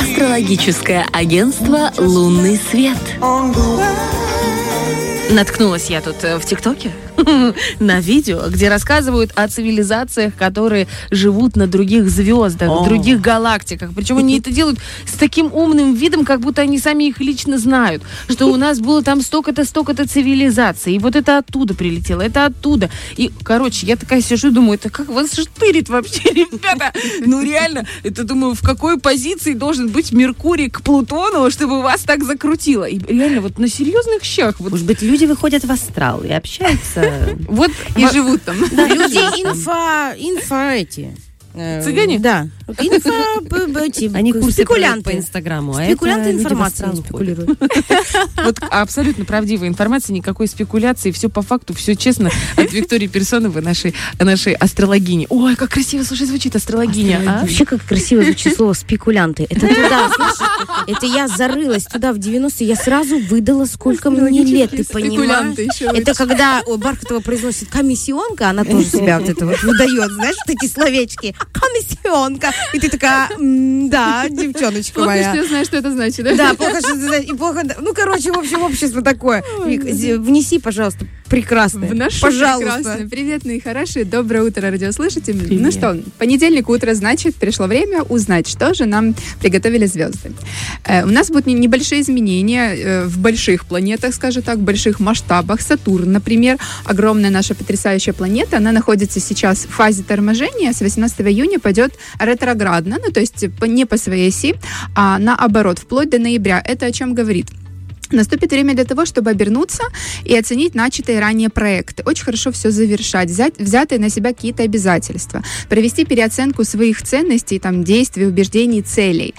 Астрологическое агентство «Лунный свет». Наткнулась я тут э, в ТикТоке на видео, где рассказывают о цивилизациях, которые живут на других звездах, в других галактиках. Причем они это делают с таким умным видом, как будто они сами их лично знают. Что у нас было там столько-то, столько-то цивилизаций. И вот это оттуда прилетело, это оттуда. И, короче, я такая сижу и думаю, это как вас штырит вообще, ребята? Ну, реально, это, думаю, в какой позиции должен быть Меркурий к Плутону, чтобы вас так закрутило? И реально, вот на серьезных щах. Вот, Может быть, люди выходят в астрал и общаются. Вот И живут там. Люди инфа, инфа эти. Э, Цыгане? Да. Они проводят по спекулянты. Инстаграму. а Спекулянты астрал спекулируют. Вот абсолютно правдивая информация, никакой спекуляции, все по факту, все честно от Виктории Персоновой, нашей, нашей астрологини. Ой, как красиво, слушай, звучит астрологиня. а? Вообще, как красиво звучит слово «спекулянты». Это туда, это я зарылась туда в 90-е, я сразу выдала, сколько мне лет, ты понимаешь? Спекулянты Это когда Бархатова произносит комиссионка, она тоже себя вот это вот выдает, знаешь, вот эти словечки. Комиссионка. И ты такая, «М, да, девчоночка Плохо, моя. что я знаю, что это значит, да? Плохо, что ты знаешь, и плохо, ну, короче, в общем, общество такое. Внеси, пожалуйста, прекрасное. В нашу Пожалуйста. прекрасную. Привет, мои хорошие. Доброе утро, радиослушатели. Привет. Ну что, понедельник утро, значит, пришло время узнать, что же нам приготовили звезды. Э, у нас будут не- небольшие изменения э, в больших планетах, скажем так, в больших масштабах. Сатурн, например, огромная наша потрясающая планета, она находится сейчас в фазе торможения. С 18 июня пойдет ретроградно, ну то есть не по своей оси, а наоборот, вплоть до ноября. Это о чем говорит? Наступит время для того, чтобы обернуться и оценить начатые ранее проекты. Очень хорошо все завершать, взять, взятые на себя какие-то обязательства, провести переоценку своих ценностей, там, действий, убеждений, целей.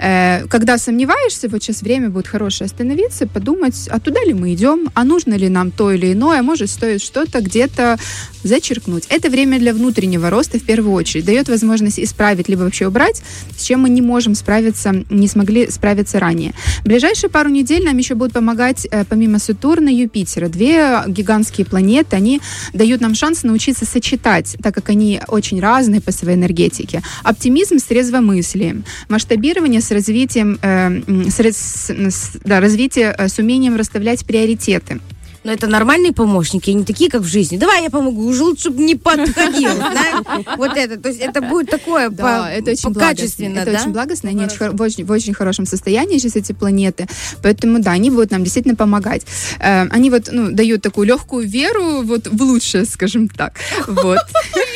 Э, когда сомневаешься, вот сейчас время будет хорошее остановиться, подумать, а туда ли мы идем, а нужно ли нам то или иное, может стоит что-то где-то зачеркнуть. Это время для внутреннего роста в первую очередь, дает возможность исправить либо вообще убрать, с чем мы не можем справиться, не смогли справиться ранее. В ближайшие пару недель нам еще будут помогать, э, помимо Сатурна, Юпитера. Две гигантские планеты, они дают нам шанс научиться сочетать, так как они очень разные по своей энергетике. Оптимизм с трезвомыслием, масштабирование с развитием, э, с, с- да, развитие э, с умением расставлять приоритеты. Но это нормальные помощники, они такие, как в жизни. Давай я помогу, уже лучше, чтобы не подходил? Вот это, то есть это будет такое качественно, Это очень благостно, они очень, в очень хорошем состоянии сейчас эти планеты, поэтому да, они будут нам действительно помогать. Э, они вот ну, дают такую легкую веру вот в лучшее, скажем так. Вот.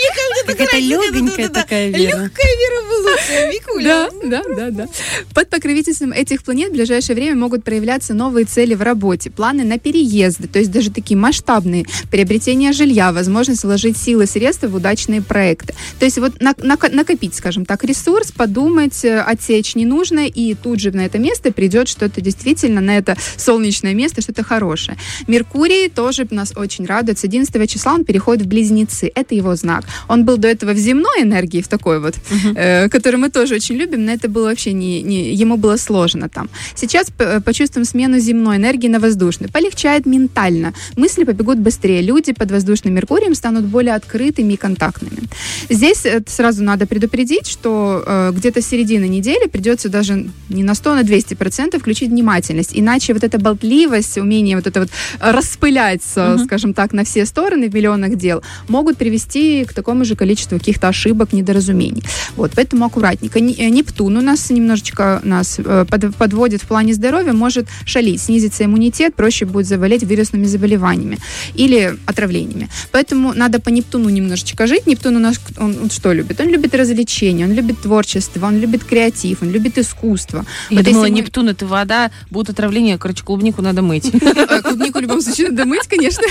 Какая-то легонькая такая вера. Легкая вера в лучшее, Викуля. Да, да, да, да. Под покровительством этих планет в ближайшее время могут проявляться новые цели в работе, планы на переезды, то есть даже такие масштабные, приобретение жилья, возможность вложить силы, средства в удачные проекты. То есть вот на- нако- накопить, скажем так, ресурс, подумать, э, отсечь ненужное, и тут же на это место придет что-то действительно, на это солнечное место, что-то хорошее. Меркурий тоже нас очень радует. С 11 числа он переходит в Близнецы. Это его знак. Он был до этого в земной энергии, в такой вот, э, который мы тоже очень любим, но это было вообще не, не ему было сложно там. Сейчас п- почувствуем смену земной энергии на воздушную. Полегчает ментально. Мысли побегут быстрее. Люди под воздушным Меркурием станут более открытыми и контактными. Здесь э, сразу надо предупредить, что э, где-то с середины недели придется даже не на 100, а на 200 процентов включить внимательность. Иначе вот эта болтливость, умение вот это вот распыляться, скажем так, на все стороны в миллионах дел, могут привести к такому же количеству каких-то ошибок, недоразумений. Вот, поэтому аккуратненько. Не- э, Нептун у нас немножечко нас э, под- подводит в плане здоровья, может шалить, снизится иммунитет, проще будет заболеть вирусными заболеваниями или отравлениями. Поэтому надо по Нептуну немножечко жить. Нептун у нас, он, он что любит? Он любит развлечения, он любит творчество, он любит креатив, он любит искусство. Я Вот думала, мы- Нептун это вода, будут отравления, короче, клубнику надо мыть. Э, Клубнику в любом случае надо мыть, конечно.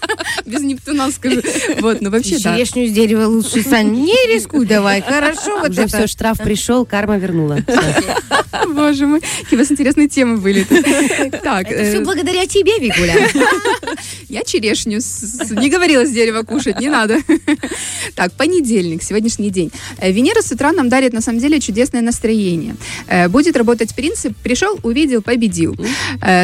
Без Нептуна скажу. Вот, но вообще И да. Черешню с дерева лучше, Сань, не рискуй давай, хорошо вот Уже это. все, штраф пришел, карма вернула. Боже мой, какие у вас интересные темы были. Так, Это все э, благодаря тебе, Викуля. Я черешню не говорила с дерева кушать, не надо. Так, понедельник, сегодняшний день. Э, Венера с утра нам дарит, на самом деле, чудесное настроение. Э, Будет работать принцип «пришел, увидел, победил».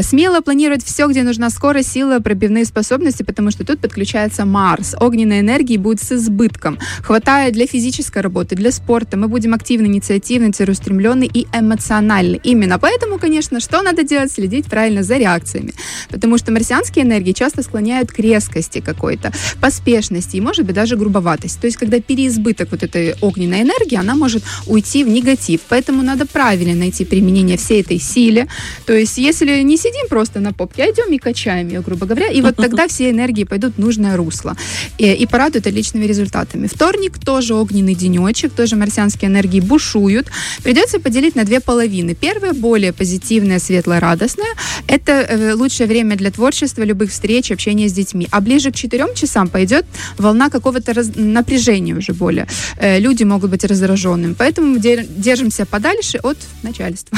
Смело планировать все, где нужна скорость, сила, пробивные способности, потому что тут подключается Марс. Огненной энергии будет с избытком. Хватает для физической работы, для спорта. Мы будем активны, инициативны, целеустремленны и эмоциональны. Именно поэтому, конечно, что надо делать? Следить правильно за реакциями. Потому что марсианские энергии часто склоняют к резкости какой-то, поспешности и, может быть, даже грубоватости. То есть, когда переизбыток вот этой огненной энергии, она может уйти в негатив. Поэтому надо правильно найти применение всей этой силе. То есть, если не сидим просто на попке, а идем и качаем ее, грубо говоря, и вот тогда все энергии пойдут в нужное русло и, и порадуют отличными результатами. Вторник тоже огненный денечек, тоже марсианские энергии бушуют. Придется поделить на две половины. Первая более позитивная, светлая, радостная. Это э, лучшее время для творчества, любых встреч, общения с детьми. А ближе к четырем часам пойдет волна какого-то раз- напряжения уже более. Э, люди могут быть раздраженными. Поэтому де- держимся подальше от начальства.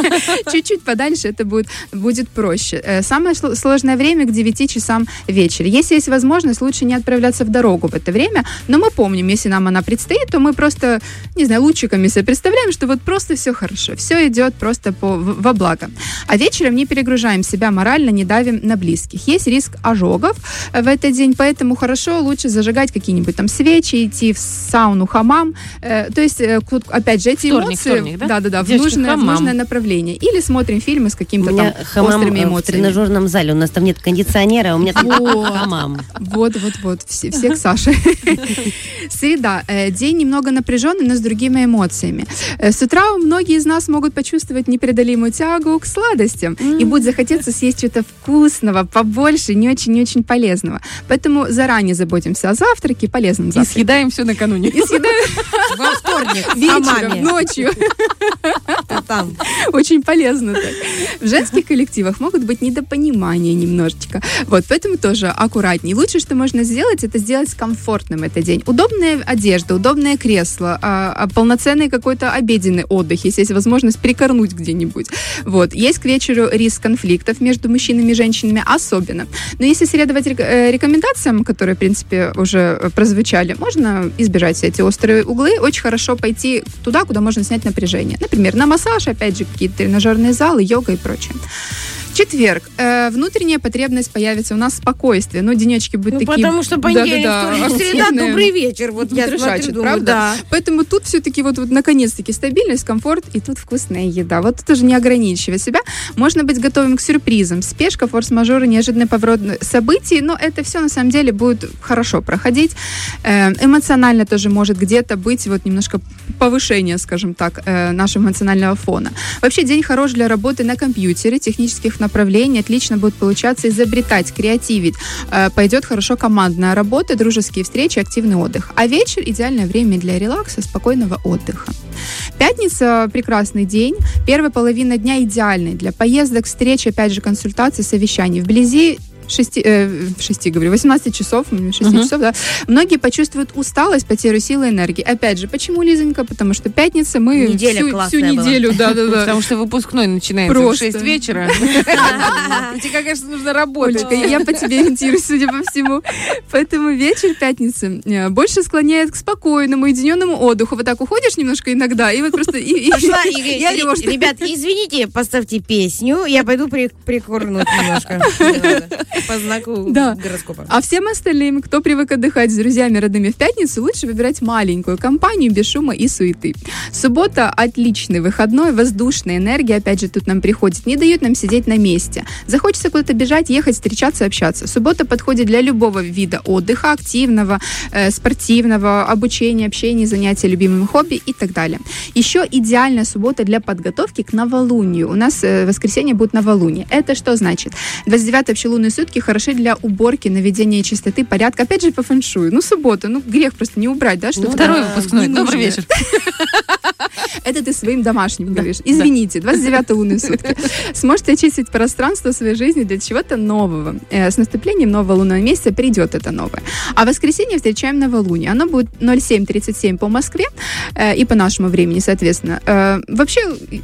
Чуть-чуть подальше это будет, будет проще. Э, Самое сложное время к 9 часам вечера. Если есть возможность, лучше не отправляться в дорогу в это время, но мы помним, если нам она предстоит, то мы просто, не знаю, лучиками себе представляем, что вот просто все хорошо, все идет просто по, в- во благо. А вечером не перегружаем себя морально, не давим на близких. Есть риск ожогов э, в этот день, поэтому хорошо лучше зажигать какие-нибудь там свечи, идти в сауну, хамам. Э, То есть, э, опять же, эти Вторник, эмоции, вторник, да? да-да-да, в Девочки, нужное, в нужное направление. Или смотрим фильмы с каким-то там хамам острыми э, в эмоциями. тренажерном зале. У нас там нет кондиционера, а у меня там Вот. хамам. Вот, вот, вот, все, все к Саше. Среда. Э, День немного напряженный, но с другими эмоциями. Э, С утра многие из нас могут почувствовать непреодолимую тягу к сладостям. И будет захотеться съесть что-то вкусного, побольше, не очень-не очень полезного. Поэтому заранее заботимся о завтраке, полезном И завтраке. съедаем все накануне. И съедаем Во вторник. вечером, ночью. Там. Очень полезно так. В женских коллективах могут быть недопонимания немножечко. Вот, поэтому тоже аккуратней. Лучше, что можно сделать, это сделать комфортным этот день. Удобная одежда, удобное кресло, а, а, полноценный какой-то обеденный отдых, если есть возможность прикорнуть где-нибудь. Вот. Есть к вечеру риск конфликтов между мужчинами и женщинами, особенно. Но если следовать э, рекомендациям, которые, в принципе, уже э, прозвучали, можно избежать все эти острые углы. Очень хорошо пойти туда, куда можно снять напряжение. Например, на массаж, опять же, какие-то тренажерные залы, йога и прочее. Четверг. Э, внутренняя потребность появится. У нас спокойствие. Ну, денечки будут Ну, такие... потому что понедельник, Да-да-да, вторник, среда, активные. добрый вечер. Вот я Трешачит, смотрю, думаю, правда? да. Поэтому тут все-таки вот, вот наконец-таки стабильность, комфорт, и тут вкусная еда. Вот тут уже не ограничивая себя. Можно быть готовым к сюрпризам. Спешка, форс-мажоры, неожиданный поворот событий, но это все на самом деле будет хорошо проходить. Э, Эмоционально тоже может где-то быть вот немножко повышение, скажем так, э, нашего эмоционального фона. Вообще день хорош для работы на компьютере, технических направлений. Отлично будет получаться изобретать, креативить. Э, Пойдет хорошо командная работа, дружеские встречи, активный отдых. А вечер – идеальное время для релакса, спокойного отдыха. Пятница – прекрасный день. Первая половина дня идеальной для поездок, встреч, опять же, консультаций, совещаний. Вблизи 6, э, 6 говорю, 18 часов, м, 6 Мгм. часов, да, многие почувствуют усталость, потерю силы и энергии. Опять же, почему, Лизонька? Потому что пятница мы Неделя всю, всю классная была. неделю, да-да-да. Потому что выпускной начинается в Просто. 6 вечера. Тебе, конечно, нужно работать. Я по тебе ориентируюсь, судя по всему. Поэтому вечер пятницы э, больше склоняет к спокойному, уединенному отдыху. Вот так уходишь немножко иногда, и вот просто... Пошла, ребят, извините, поставьте песню, я пойду при, прикурнуть немножко. По знаку Да. гороскопа. А всем остальным, кто привык отдыхать с друзьями родными в пятницу, лучше выбирать маленькую компанию без шума и суеты. Суббота – отличный выходной, воздушная энергия, опять же, тут нам приходит, не дают нам сидеть на месте. Захочется куда-то бежать, ехать, встречаться, общаться. Суббота подходит для любого вида отдыха, активного, э, спортивного, обучения, общения, занятия любимым хобби и так далее. Еще идеальная суббота для подготовки к новолунию. У нас э, воскресенье будет новолуние. Это что значит? 29 общелунные сутки хороши для уборки, наведения чистоты, порядка. Опять же, по фэншую. Ну, суббота, ну, грех просто не убрать, да? Что Второй выпускной. Добрый вечер. Это ты своим домашним говоришь. да. Извините, 29 лунные сутки. Сможете очистить пространство своей жизни для чего-то нового. Э, С наступлением нового лунного месяца придет это новое. А в воскресенье встречаем новолуние. Оно будет 07.37 по Москве э, и по нашему времени, соответственно. Э, Вообще,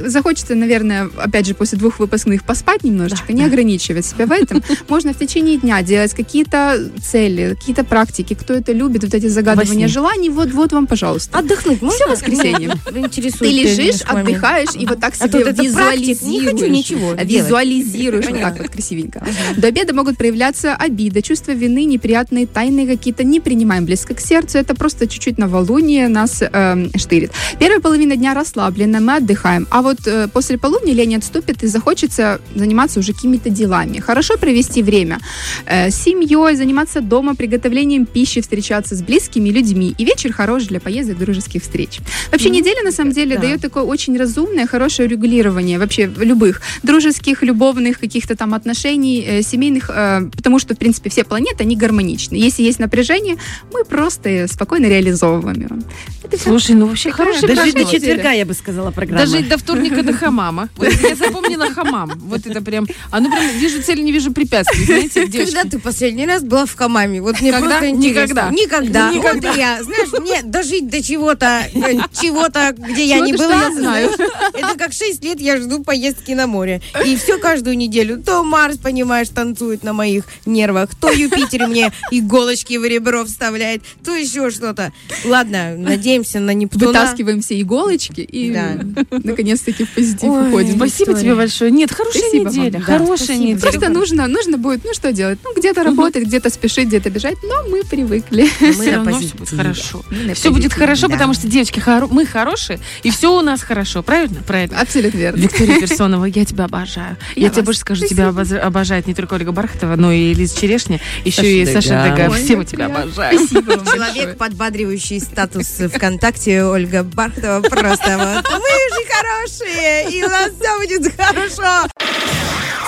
захочется, наверное, опять же, после двух выпускных поспать немножечко, не ограничивать себя в этом. Можно в течение дня делать какие-то цели, какие-то практики. Кто это любит, вот эти загадывания желаний, вот, вот вам, пожалуйста. Отдохнуть можно? Всё воскресенье. Вы интересуете Ты лежишь, отдыхаешь и вот так А себе не хочу визуализируешь. ничего. Визуализируешь вот так вот красивенько. До обеда могут проявляться обида, чувство вины, неприятные тайны какие-то. Не принимаем близко к сердцу. Это просто чуть-чуть новолуние нас эм, штырит. Первая половина дня расслаблена, мы отдыхаем. А вот э, после полудня лень отступит и захочется заниматься уже какими-то делами. Хорошо провести время э, с семьей, заниматься дома, приготовлением пищи, встречаться с близкими людьми. И вечер хорош для поездок, дружеских встреч. Вообще неделя на самом деле да. дает такое очень разумное, хорошее регулирование вообще любых дружеских, любовных каких-то там отношений, э, семейных, э, потому что, в принципе, все планеты, они гармоничны. Если есть напряжение, мы просто спокойно реализовываем его. Это. Слушай, ну вообще хорошая Дожить до четверга, я бы сказала, программа. Дожить до вторника до хамама. Вот я запомнила хамам. Вот это прям... А ну прям вижу цель, не вижу препятствий. Знаете, девочки? Когда ты последний раз была в Хамаме? Вот мне Когда? просто интересно. Никогда. Никогда. Никогда. Вот я. Знаешь, мне дожить до чего-то, э, чего-то, где я не была, я знаю. Это как 6 лет я жду поездки на море. И все каждую неделю. То Марс, понимаешь, танцует на моих нервах, то Юпитер мне иголочки в ребро вставляет, то еще что-то. Ладно, надеемся на Нептуна. Вытаскиваем все иголочки и Да. наконец-таки в позитив Ой, уходим. Спасибо история. тебе большое. Нет, хорошая Спасибо неделя. вам. Да, Хорошая спасибо. неделя. Просто нужно, нужно будет, ну что делать? Ну, где-то работать, где-то спешить, где-то бежать, но мы привыкли. Мы Все равно все будет хорошо. Все будет хорошо, потому что, девочки, хоро- мы хорошие, и все у нас хорошо. Правильно? Правильно. Абсолютно верно. Виктория Персонова, я тебя обожаю. Я, Я тебе больше скажу, тебя обоз- обожает не только Ольга Бархатова, но и Лиза Черешня, еще Саша и. Саша Дега. Все мы тебя обожаем. Спасибо. Человек, подбадривающий статус ВКонтакте Ольга Бархатова. Просто вот. Мы же хорошие, и у нас все будет хорошо.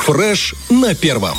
Фреш на первом.